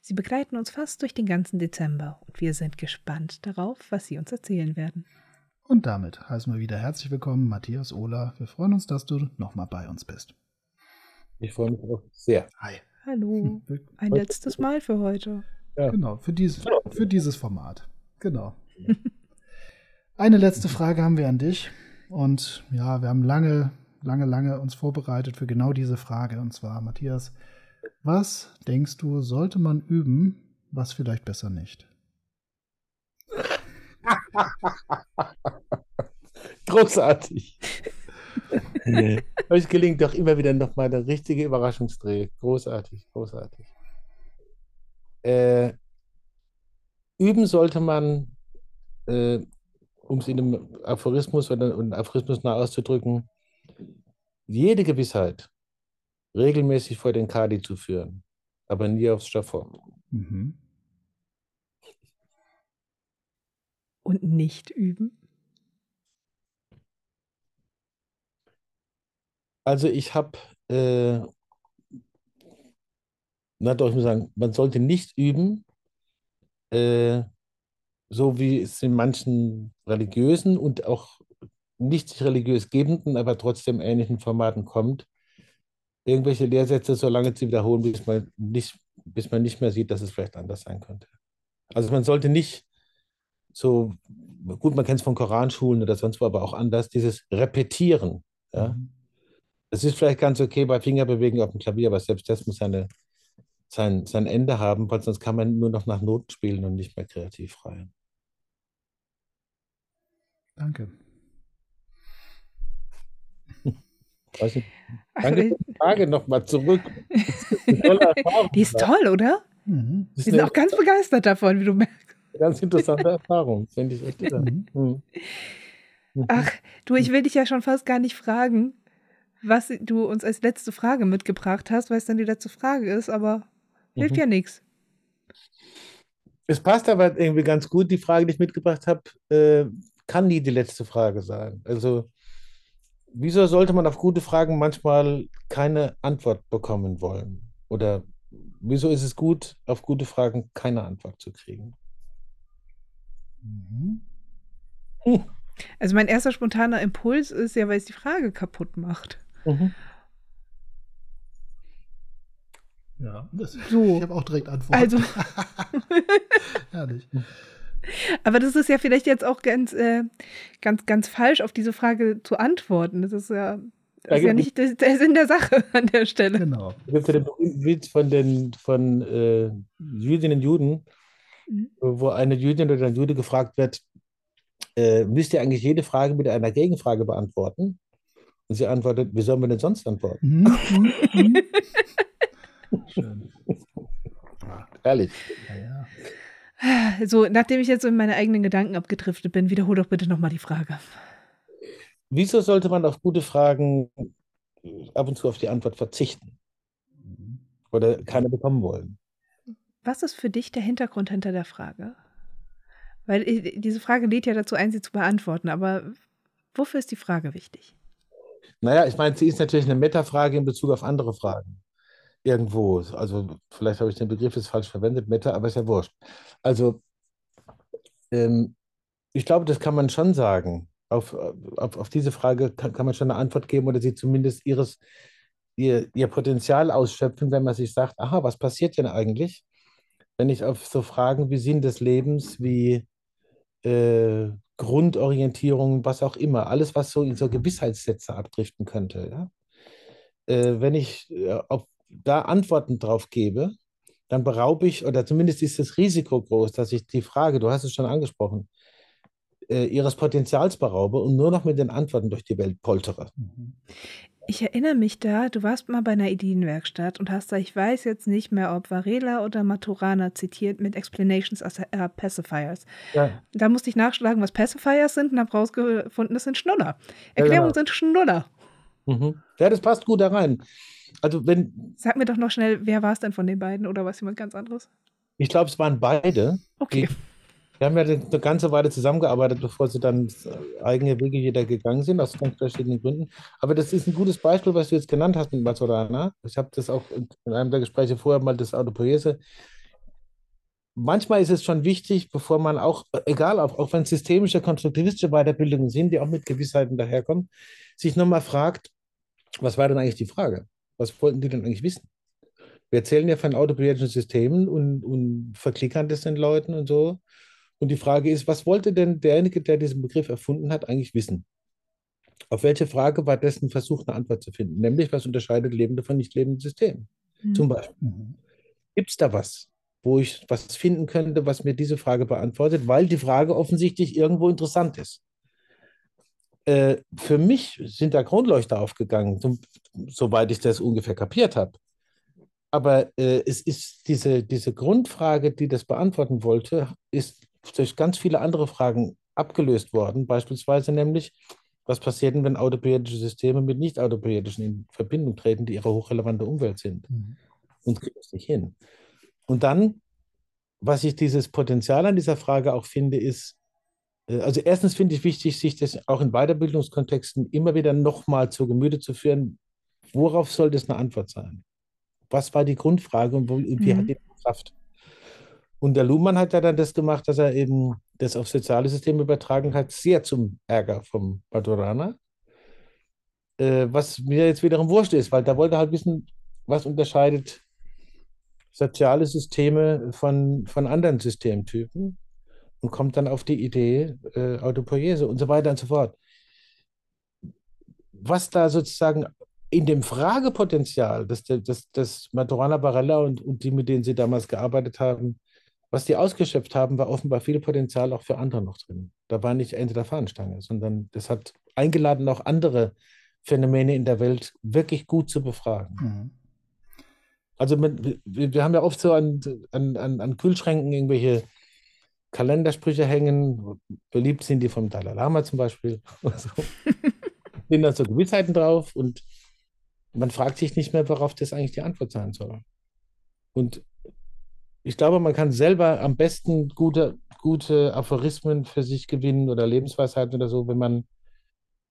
Sie begleiten uns fast durch den ganzen Dezember und wir sind gespannt darauf, was Sie uns erzählen werden. Und damit heißen wir wieder herzlich willkommen, Matthias Ola. Wir freuen uns, dass du nochmal bei uns bist. Ich freue mich auch sehr. Hi. Hallo. Ein letztes Mal für heute. Ja. Genau, für, dies, für dieses Format. Genau. Eine letzte Frage haben wir an dich. Und ja, wir haben lange, lange, lange uns vorbereitet für genau diese Frage. Und zwar, Matthias, was denkst du, sollte man üben, was vielleicht besser nicht? Großartig. Euch gelingt doch immer wieder nochmal der richtige Überraschungsdreh. Großartig, großartig. Äh, üben sollte man, äh, um es in einem Aphorismus oder einem Aphorismus nah auszudrücken, jede Gewissheit regelmäßig vor den Kadi zu führen, aber nie aufs Schafott. Mhm. Und nicht üben? Also ich habe, äh, na doch, ich muss sagen, man sollte nicht üben, äh, so wie es in manchen religiösen und auch nicht religiös gebenden, aber trotzdem ähnlichen Formaten kommt, irgendwelche Lehrsätze so lange zu wiederholen, bis man nicht, bis man nicht mehr sieht, dass es vielleicht anders sein könnte. Also man sollte nicht so, gut, man kennt es von Koranschulen oder sonst wo, aber auch anders, dieses Repetieren. Ja? Mhm. Das ist vielleicht ganz okay bei Fingerbewegen auf dem Klavier, aber selbst das muss seine, sein, sein Ende haben, weil sonst kann man nur noch nach Noten spielen und nicht mehr kreativ freien. Danke. Weiß nicht. Danke für die Frage nochmal zurück. die ist toll, oder? Mhm. Wir sind auch ganz begeistert davon, wie du merkst. Ganz interessante Erfahrung, finde ich echt. Mhm. mhm. Ach, du, ich will dich ja schon fast gar nicht fragen, was du uns als letzte Frage mitgebracht hast, weil es dann die letzte Frage ist, aber hilft mhm. ja nichts. Es passt aber irgendwie ganz gut, die Frage, die ich mitgebracht habe, äh, kann nie die letzte Frage sein. Also, wieso sollte man auf gute Fragen manchmal keine Antwort bekommen wollen? Oder wieso ist es gut, auf gute Fragen keine Antwort zu kriegen? Mhm. Hm. Also mein erster spontaner Impuls ist ja, weil es die Frage kaputt macht. Mhm. Ja, das, so. ich habe auch direkt Antworten. Also. Herrlich. Aber das ist ja vielleicht jetzt auch ganz, äh, ganz, ganz falsch, auf diese Frage zu antworten. Das ist ja, das ist ja nicht der, der Sinn der Sache an der Stelle. Genau. Es gibt ja den Witz von den von äh, Jüdinnen und Juden, mhm. wo eine Jüdin oder ein Jude gefragt wird, äh, müsst ihr eigentlich jede Frage mit einer Gegenfrage beantworten? Und sie antwortet, wie sollen wir denn sonst antworten? Mhm. mhm, mhm. Schön. Ehrlich. Ja, ja. So, nachdem ich jetzt so in meine eigenen Gedanken abgedriftet bin, wiederhol doch bitte nochmal die Frage. Wieso sollte man auf gute Fragen ab und zu auf die Antwort verzichten? Oder keine bekommen wollen? Was ist für dich der Hintergrund hinter der Frage? Weil äh, diese Frage lädt ja dazu ein, sie zu beantworten, aber wofür ist die Frage wichtig? Naja, ich meine, sie ist natürlich eine Metafrage in Bezug auf andere Fragen. Irgendwo. Also, vielleicht habe ich den Begriff jetzt falsch verwendet, Meta, aber ist ja wurscht. Also, ähm, ich glaube, das kann man schon sagen. Auf, auf, auf diese Frage kann, kann man schon eine Antwort geben oder sie zumindest ihres, ihr, ihr Potenzial ausschöpfen, wenn man sich sagt, aha, was passiert denn eigentlich, wenn ich auf so Fragen wie Sinn des Lebens, wie äh, Grundorientierung, was auch immer, alles, was so in so Gewissheitssätze abdriften könnte. Ja? Äh, wenn ich äh, auf, da Antworten drauf gebe, dann beraube ich, oder zumindest ist das Risiko groß, dass ich die Frage, du hast es schon angesprochen, äh, ihres Potenzials beraube und nur noch mit den Antworten durch die Welt poltere. Mhm. Ich erinnere mich da, du warst mal bei einer Ideenwerkstatt und hast da, ich weiß jetzt nicht mehr, ob Varela oder Maturana zitiert mit Explanations as uh, Pacifiers. Ja. Da musste ich nachschlagen, was Pacifiers sind und habe rausgefunden, das sind Schnuller. Erklärungen ja, genau. sind Schnuller. Mhm. Ja, das passt gut da rein. Also wenn. Sag mir doch noch schnell, wer war es denn von den beiden oder was jemand ganz anderes? Ich glaube, es waren beide. Okay. Die, wir haben ja eine ganze Weile zusammengearbeitet, bevor sie dann eigene Wege jeder gegangen sind, aus ganz verschiedenen Gründen. Aber das ist ein gutes Beispiel, was du jetzt genannt hast mit Mazorana. Ich habe das auch in einem der Gespräche vorher mal das Autopoiese. Manchmal ist es schon wichtig, bevor man auch, egal, auch, auch wenn systemische, konstruktivistische Weiterbildungen sind, die auch mit Gewissheiten daherkommen, sich nochmal fragt, was war denn eigentlich die Frage? Was wollten die denn eigentlich wissen? Wir erzählen ja von autopoietischen Systemen und, und verklickern das den Leuten und so. Und die Frage ist, was wollte denn derjenige, der diesen Begriff erfunden hat, eigentlich wissen? Auf welche Frage war dessen Versuch, eine Antwort zu finden? Nämlich, was unterscheidet lebende von nicht lebenden Systemen? Mhm. Zum Beispiel. Gibt es da was, wo ich was finden könnte, was mir diese Frage beantwortet, weil die Frage offensichtlich irgendwo interessant ist? Äh, für mich sind da Kronleuchter aufgegangen, so, soweit ich das ungefähr kapiert habe. Aber äh, es ist diese, diese Grundfrage, die das beantworten wollte, ist durch ganz viele andere Fragen abgelöst worden. Beispielsweise nämlich, was passiert denn, wenn autopoietische Systeme mit nicht autopoietischen in Verbindung treten, die ihre hochrelevante Umwelt sind? Mhm. Und kriegen es nicht hin. Und dann, was ich dieses Potenzial an dieser Frage auch finde, ist, also erstens finde ich wichtig, sich das auch in Weiterbildungskontexten immer wieder nochmal zu Gemüte zu führen, worauf soll das eine Antwort sein? Was war die Grundfrage und, wie mhm. hat die Kraft? Und der Luhmann hat ja dann das gemacht, dass er eben das auf soziale Systeme übertragen hat, sehr zum Ärger vom Badurana. Äh, was mir jetzt wiederum wurscht ist, weil da wollte er halt wissen, was unterscheidet soziale Systeme von, von anderen Systemtypen und kommt dann auf die Idee äh, Autopoiese und so weiter und so fort. Was da sozusagen in dem Fragepotenzial, das, das, das Maturana Barella und, und die, mit denen sie damals gearbeitet haben, was die ausgeschöpft haben, war offenbar viel Potenzial auch für andere noch drin. Da war nicht Ende der Fahnenstange, sondern das hat eingeladen, auch andere Phänomene in der Welt wirklich gut zu befragen. Mhm. Also mit, wir haben ja oft so an, an, an, Kühlschränken irgendwelche Kalendersprüche hängen. Beliebt sind die vom Dalai Lama zum Beispiel. Also, sind da so Gewissheiten drauf und man fragt sich nicht mehr, worauf das eigentlich die Antwort sein soll. Und ich glaube, man kann selber am besten gute, gute Aphorismen für sich gewinnen oder Lebensweisheiten oder so, wenn man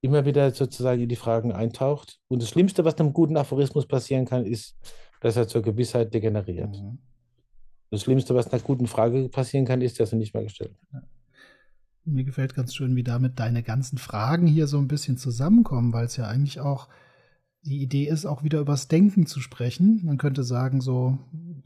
immer wieder sozusagen in die Fragen eintaucht. Und das Schlimmste, was einem guten Aphorismus passieren kann, ist, dass er zur Gewissheit degeneriert. Mhm. Das Schlimmste, was einer guten Frage passieren kann, ist, dass er nicht mehr gestellt wird. Mir gefällt ganz schön, wie damit deine ganzen Fragen hier so ein bisschen zusammenkommen, weil es ja eigentlich auch die Idee ist, auch wieder übers Denken zu sprechen. Man könnte sagen, so,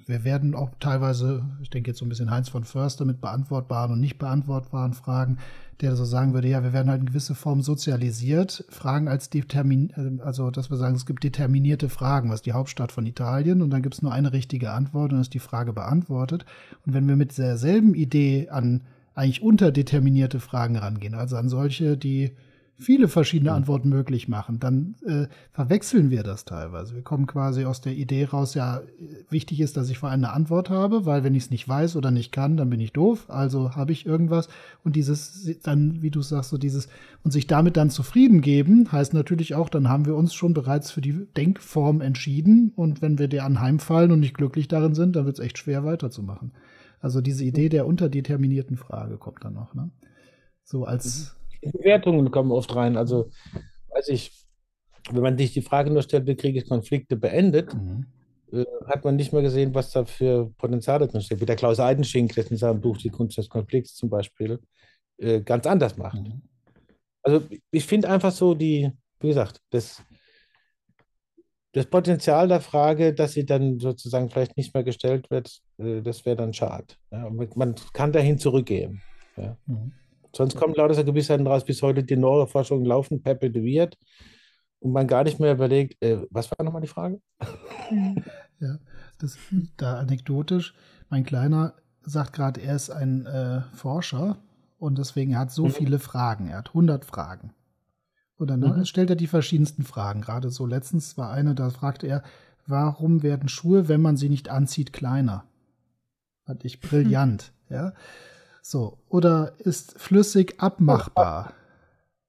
wir werden auch teilweise, ich denke jetzt so ein bisschen Heinz von Förster mit beantwortbaren und nicht beantwortbaren Fragen, der so sagen würde, ja, wir werden halt in gewisse Form sozialisiert, Fragen als determin, äh, also dass wir sagen, es gibt determinierte Fragen, was die Hauptstadt von Italien und dann gibt es nur eine richtige Antwort und ist die Frage beantwortet. Und wenn wir mit derselben Idee an eigentlich unterdeterminierte Fragen rangehen, also an solche, die viele verschiedene Antworten möglich machen, dann äh, verwechseln wir das teilweise. Wir kommen quasi aus der Idee raus, ja, wichtig ist, dass ich vor allem eine Antwort habe, weil wenn ich es nicht weiß oder nicht kann, dann bin ich doof, also habe ich irgendwas. Und dieses, dann, wie du sagst, so dieses, und sich damit dann zufrieden geben, heißt natürlich auch, dann haben wir uns schon bereits für die Denkform entschieden. Und wenn wir der anheimfallen und nicht glücklich darin sind, dann wird es echt schwer weiterzumachen. Also diese Idee der unterdeterminierten Frage kommt dann noch, ne? So als, Bewertungen kommen oft rein. Also, weiß ich, wenn man sich die Frage nur stellt, wie kriege ich Konflikte beendet, mhm. äh, hat man nicht mehr gesehen, was da für Potenziale drin steht. Wie der Klaus Eidenschink, der in seinem Buch Die Kunst des Konflikts zum Beispiel äh, ganz anders macht. Mhm. Also, ich finde einfach so die, wie gesagt, das, das Potenzial der Frage, dass sie dann sozusagen vielleicht nicht mehr gestellt wird, äh, das wäre dann schade. Ja, man kann dahin zurückgehen. Ja. Mhm. Sonst kommen lauter so Gewissheiten raus, bis heute die Neuroforschungen laufen, perpetuiert und man gar nicht mehr überlegt, äh, was war nochmal die Frage? Ja, das da anekdotisch. Mein Kleiner sagt gerade, er ist ein äh, Forscher und deswegen hat so mhm. viele Fragen. Er hat 100 Fragen. Und dann mhm. stellt er die verschiedensten Fragen. Gerade so letztens war eine, da fragte er, warum werden Schuhe, wenn man sie nicht anzieht, kleiner? Fand ich brillant, mhm. ja. So, oder ist flüssig abmachbar?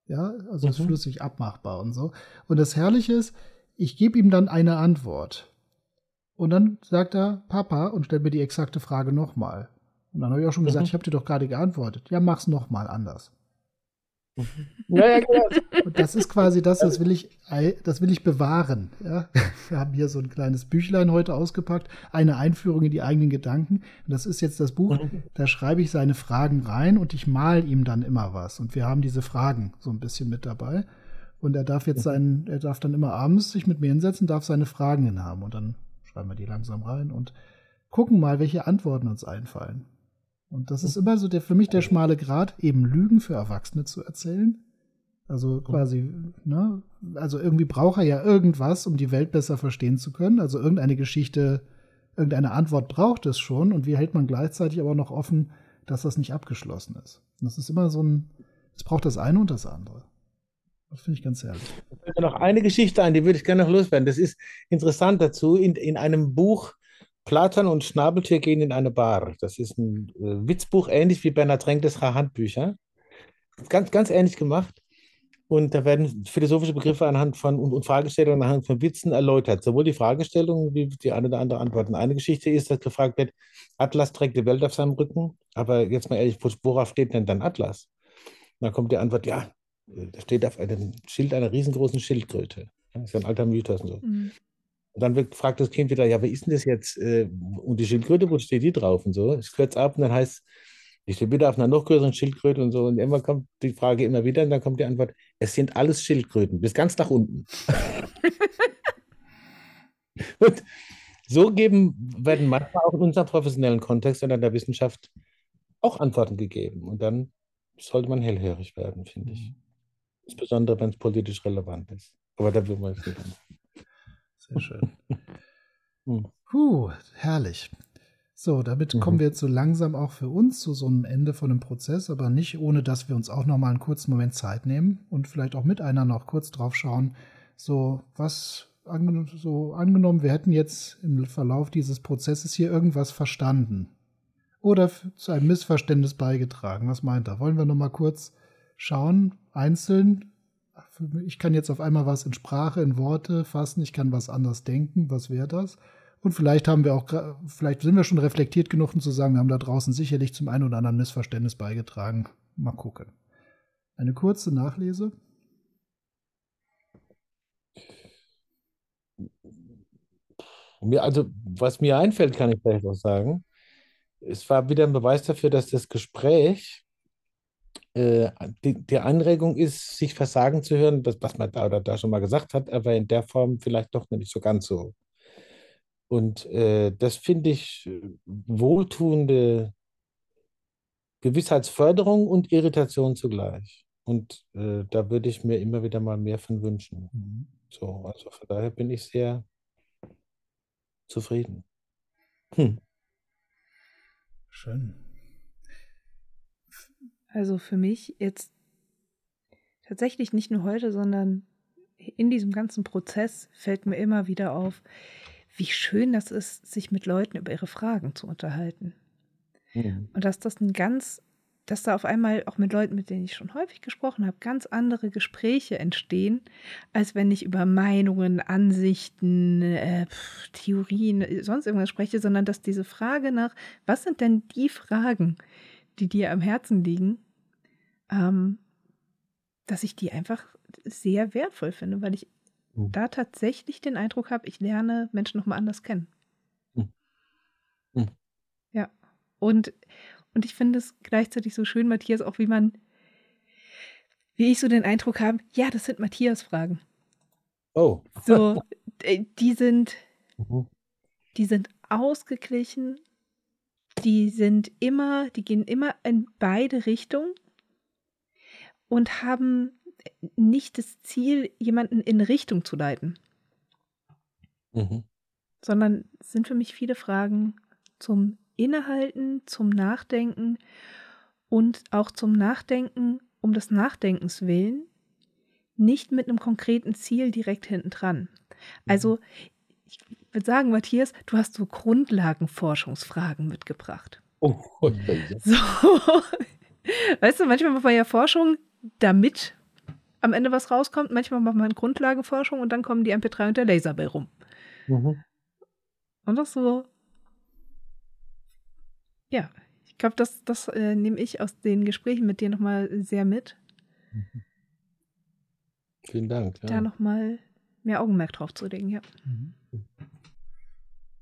Ja, also mhm. ist flüssig abmachbar und so. Und das Herrliche ist, ich gebe ihm dann eine Antwort. Und dann sagt er Papa und stellt mir die exakte Frage nochmal. Und dann habe ich auch schon gesagt, mhm. ich habe dir doch gerade geantwortet. Ja, mach's nochmal anders. Ja, ja, genau. Und das ist quasi das, das will ich, das will ich bewahren. Ja? Wir haben hier so ein kleines Büchlein heute ausgepackt, eine Einführung in die eigenen Gedanken. Und das ist jetzt das Buch, mhm. da schreibe ich seine Fragen rein und ich mal ihm dann immer was. Und wir haben diese Fragen so ein bisschen mit dabei. Und er darf jetzt mhm. seinen, er darf dann immer abends sich mit mir hinsetzen, darf seine Fragen hin haben. Und dann schreiben wir die langsam rein und gucken mal, welche Antworten uns einfallen. Und das ist immer so der, für mich der schmale Grat, eben Lügen für Erwachsene zu erzählen. Also quasi, ne? Also irgendwie braucht er ja irgendwas, um die Welt besser verstehen zu können. Also irgendeine Geschichte, irgendeine Antwort braucht es schon. Und wie hält man gleichzeitig aber noch offen, dass das nicht abgeschlossen ist? Und das ist immer so ein, es braucht das eine und das andere. Das finde ich ganz herrlich. Noch eine Geschichte ein, die würde ich gerne noch loswerden. Das ist interessant dazu. In, in einem Buch Platon und Schnabeltier gehen in eine Bar. Das ist ein äh, Witzbuch, ähnlich wie Bernhard Renkles Handbücher. Ganz, ganz ähnlich gemacht. Und da werden philosophische Begriffe anhand von und, und Fragestellungen anhand von Witzen erläutert. Sowohl die Fragestellungen wie die eine oder andere Antworten. Eine Geschichte ist, dass gefragt wird, Atlas trägt die Welt auf seinem Rücken. Aber jetzt mal ehrlich, worauf steht denn dann Atlas? Und dann kommt die Antwort, ja, da steht auf einem Schild einer riesengroßen Schildkröte. Das ist ein alter Mythos und so. Mhm. Und dann wird, fragt das Kind wieder, ja, wer ist denn das jetzt? Äh, und die Schildkröte, wo steht die drauf und so? Ich kürze ab und dann heißt ich stehe wieder auf einer noch größeren Schildkröte und so. Und immer kommt die Frage immer wieder und dann kommt die Antwort, es sind alles Schildkröten, bis ganz nach unten. und so geben, werden manchmal auch in unserem professionellen Kontext und in der Wissenschaft auch Antworten gegeben. Und dann sollte man hellhörig werden, finde ich. Mhm. Insbesondere, wenn es politisch relevant ist. Aber da will man jetzt nicht. Sehr schön. Hm. Puh, herrlich. So, damit mhm. kommen wir jetzt so langsam auch für uns zu so einem Ende von einem Prozess, aber nicht ohne, dass wir uns auch noch mal einen kurzen Moment Zeit nehmen und vielleicht auch mit einer noch kurz drauf schauen, so was angenommen, so angenommen, wir hätten jetzt im Verlauf dieses Prozesses hier irgendwas verstanden oder zu einem Missverständnis beigetragen. Was meint er? Wollen wir noch mal kurz schauen, einzeln, ich kann jetzt auf einmal was in Sprache, in Worte fassen, ich kann was anders denken, was wäre das? Und vielleicht haben wir auch, vielleicht sind wir schon reflektiert genug, um zu sagen, wir haben da draußen sicherlich zum einen oder anderen Missverständnis beigetragen. Mal gucken. Eine kurze Nachlese. Also, was mir einfällt, kann ich vielleicht auch sagen. Es war wieder ein Beweis dafür, dass das Gespräch äh, die, die, Anregung ist, sich versagen zu hören, das, was man da oder da schon mal gesagt hat, aber in der Form vielleicht doch nicht so ganz so. Und äh, das finde ich äh, wohltuende Gewissheitsförderung und Irritation zugleich. Und äh, da würde ich mir immer wieder mal mehr von wünschen. Mhm. So, also von daher bin ich sehr zufrieden. Hm. Schön. Also für mich jetzt tatsächlich nicht nur heute, sondern in diesem ganzen Prozess fällt mir immer wieder auf, wie schön das ist, sich mit Leuten über ihre Fragen zu unterhalten. Mhm. Und dass das ein ganz, dass da auf einmal auch mit Leuten, mit denen ich schon häufig gesprochen habe, ganz andere Gespräche entstehen, als wenn ich über Meinungen, Ansichten, äh, Theorien, sonst irgendwas spreche, sondern dass diese Frage nach, was sind denn die Fragen, die dir am Herzen liegen, ähm, dass ich die einfach sehr wertvoll finde, weil ich mhm. da tatsächlich den Eindruck habe, ich lerne Menschen nochmal anders kennen. Mhm. Mhm. Ja. Und, und ich finde es gleichzeitig so schön, Matthias, auch wie man, wie ich so den Eindruck habe, ja, das sind Matthias-Fragen. Oh. So, die sind, mhm. die sind ausgeglichen, die sind immer, die gehen immer in beide Richtungen und haben nicht das Ziel, jemanden in Richtung zu leiten, mhm. sondern sind für mich viele Fragen zum Innehalten, zum Nachdenken und auch zum Nachdenken um des Nachdenkens willen, nicht mit einem konkreten Ziel direkt hinten dran. Also, ich würde sagen, Matthias, du hast so Grundlagenforschungsfragen mitgebracht. Oh, oh, ja. So. Weißt du, manchmal macht man ja Forschung, damit am Ende was rauskommt. Manchmal macht man Grundlagenforschung und dann kommen die MP3 und der Laserbell rum. Mhm. Und das so. Ja, ich glaube, das, das äh, nehme ich aus den Gesprächen mit dir nochmal sehr mit. Vielen Dank. Da Ja. nochmal mehr Augenmerk drauf zu legen, ja. Mhm.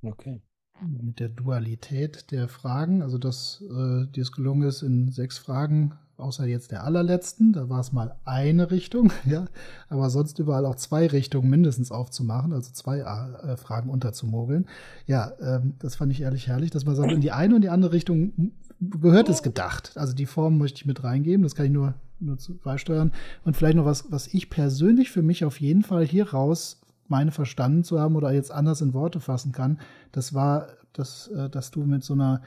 Okay. Mit der Dualität der Fragen, also dass äh, dir es gelungen ist, in sechs Fragen, außer jetzt der allerletzten, da war es mal eine Richtung, ja, aber sonst überall auch zwei Richtungen mindestens aufzumachen, also zwei äh, Fragen unterzumogeln. Ja, ähm, das fand ich ehrlich herrlich, dass man sagt, in die eine und die andere Richtung gehört es gedacht. Also die Form möchte ich mit reingeben, das kann ich nur, nur zu beisteuern. Und vielleicht noch was, was ich persönlich für mich auf jeden Fall hier raus meine verstanden zu haben oder jetzt anders in Worte fassen kann, das war, dass, äh, dass du mit so einer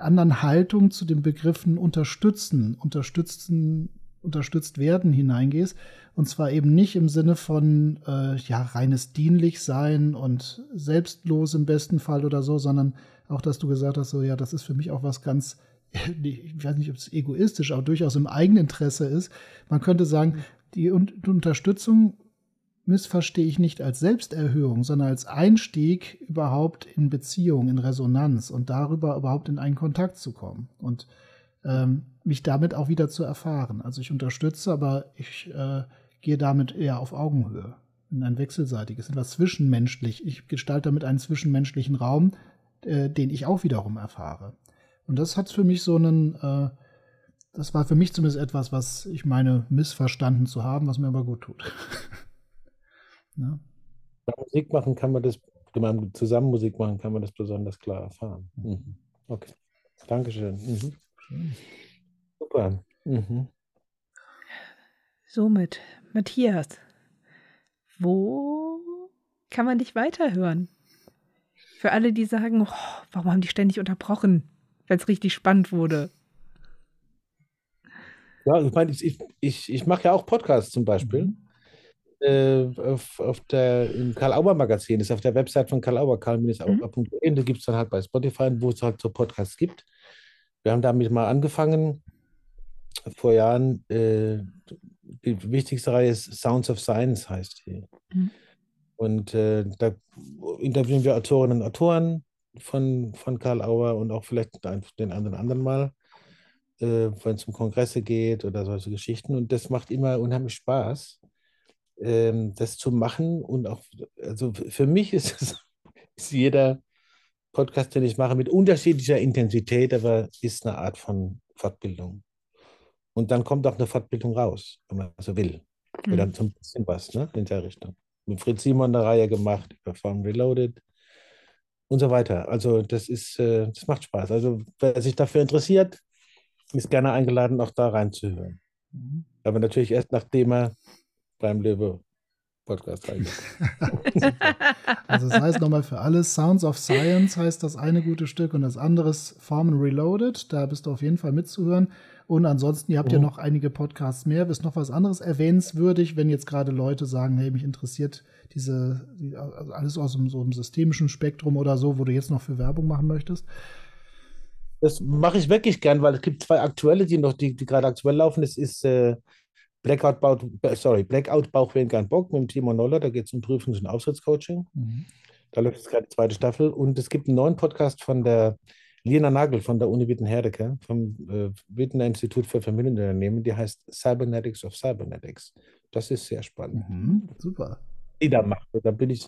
anderen Haltung zu den Begriffen unterstützen, unterstützen, unterstützt werden hineingehst. Und zwar eben nicht im Sinne von äh, ja, reines dienlich sein und selbstlos im besten Fall oder so, sondern auch, dass du gesagt hast, so ja, das ist für mich auch was ganz, ich weiß nicht, ob es egoistisch, aber durchaus im Eigeninteresse ist. Man könnte sagen, die, die Unterstützung missverstehe ich nicht als Selbsterhöhung, sondern als Einstieg überhaupt in Beziehung, in Resonanz und darüber überhaupt in einen Kontakt zu kommen und ähm, mich damit auch wieder zu erfahren. Also ich unterstütze, aber ich äh, gehe damit eher auf Augenhöhe, in ein wechselseitiges, etwas zwischenmenschlich. Ich gestalte damit einen zwischenmenschlichen Raum, äh, den ich auch wiederum erfahre. Und das hat für mich so einen, äh, das war für mich zumindest etwas, was ich meine, missverstanden zu haben, was mir aber gut tut. Bei Musik machen kann man das, zusammen Musik machen, kann man das besonders klar erfahren. Mhm. Okay. Dankeschön. Mhm. Schön. Super. Mhm. Somit, Matthias, wo kann man dich weiterhören? Für alle, die sagen, oh, warum haben die ständig unterbrochen, wenn es richtig spannend wurde. Ja, ich meine, ich, ich, ich mache ja auch Podcasts zum Beispiel. Mhm. Äh, auf, auf der, im Karl-Auer-Magazin, ist auf der Website von Karl Auer, karl-auer.de. Da gibt es dann halt bei Spotify, wo es halt so Podcasts gibt. Wir haben damit mal angefangen, vor Jahren. Äh, die wichtigste Reihe ist Sounds of Science, heißt die. Mhm. Und äh, da interviewen wir Autorinnen und Autoren von, von Karl Auer und auch vielleicht den den anderen anderen mal, äh, wenn es um Kongresse geht oder solche Geschichten. Und das macht immer unheimlich Spaß, ähm, das zu machen. Und auch, also für mich ist, es, ist jeder Podcast, den ich mache, mit unterschiedlicher Intensität, aber ist eine Art von Fortbildung. Und dann kommt auch eine Fortbildung raus, wenn man so will. Mhm. Oder so ein bisschen was ne, in der Richtung. Mit Fritz Simon eine Reihe gemacht, über Farm Reloaded und so weiter. Also das ist, äh, das macht Spaß. Also wer sich dafür interessiert, ist gerne eingeladen, auch da reinzuhören. Mhm. Aber natürlich erst nachdem er beim Löwe Podcast. Also das heißt nochmal für alles, Sounds of Science heißt das eine gute Stück und das andere ist Formen Reloaded. Da bist du auf jeden Fall mitzuhören. Und ansonsten, ihr habt ja Mhm. noch einige Podcasts mehr. Ist noch was anderes erwähnenswürdig, wenn jetzt gerade Leute sagen, hey, mich interessiert diese, die, also alles aus dem, so einem systemischen Spektrum oder so, wo du jetzt noch für Werbung machen möchtest? Das mache ich wirklich gern, weil es gibt zwei aktuelle, die noch, die, die gerade aktuell laufen. Das ist äh, Blackout, Bauch, sorry, Blackout Bauchwehen kein Bock mit dem Timo Noller. Da geht es um Prüfungs- und Auftrittscoaching. Mhm. Da läuft jetzt gerade die zweite Staffel. Und es gibt einen neuen Podcast von der Lena Nagel von der Uni Witten-Herdecke, vom äh, Wittener Institut für Familienunternehmen. Die heißt Cybernetics of Cybernetics. Das ist sehr spannend. Mhm. Super. Die da macht. Da bin ich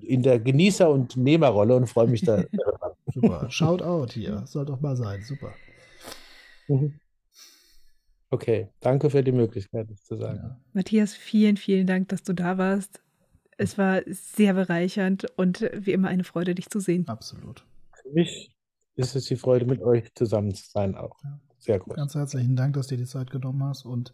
in der Genießer- und Nehmerrolle und freue mich da. Super. Shout out hier. Soll doch mal sein. Super. Mhm. Okay, danke für die Möglichkeit, das zu sagen. Ja. Matthias, vielen, vielen Dank, dass du da warst. Es war sehr bereichernd und wie immer eine Freude, dich zu sehen. Absolut. Für mich ist es die Freude, mit euch zusammen zu sein auch. Ja. Sehr gut. Ganz herzlichen Dank, dass du dir die Zeit genommen hast und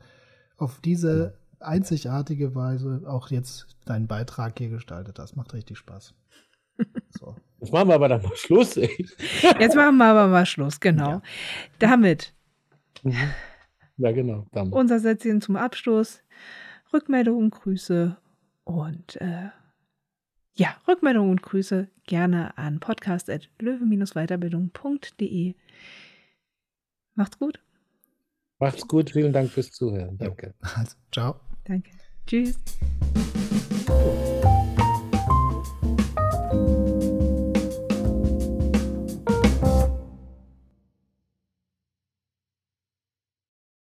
auf diese einzigartige Weise auch jetzt deinen Beitrag hier gestaltet hast. Macht richtig Spaß. So. Jetzt machen wir aber dann mal Schluss. Ey. Jetzt machen wir aber mal Schluss, genau. Ja. Damit Mhm. Ja, genau. Dann. unser Sätzchen zum Abschluss. Rückmeldungen, Grüße und äh, ja, Rückmeldungen und Grüße gerne an podcast.löwe-weiterbildung.de. Macht's gut. Macht's gut, vielen Dank fürs Zuhören. Danke. Also, ciao. Danke. Tschüss.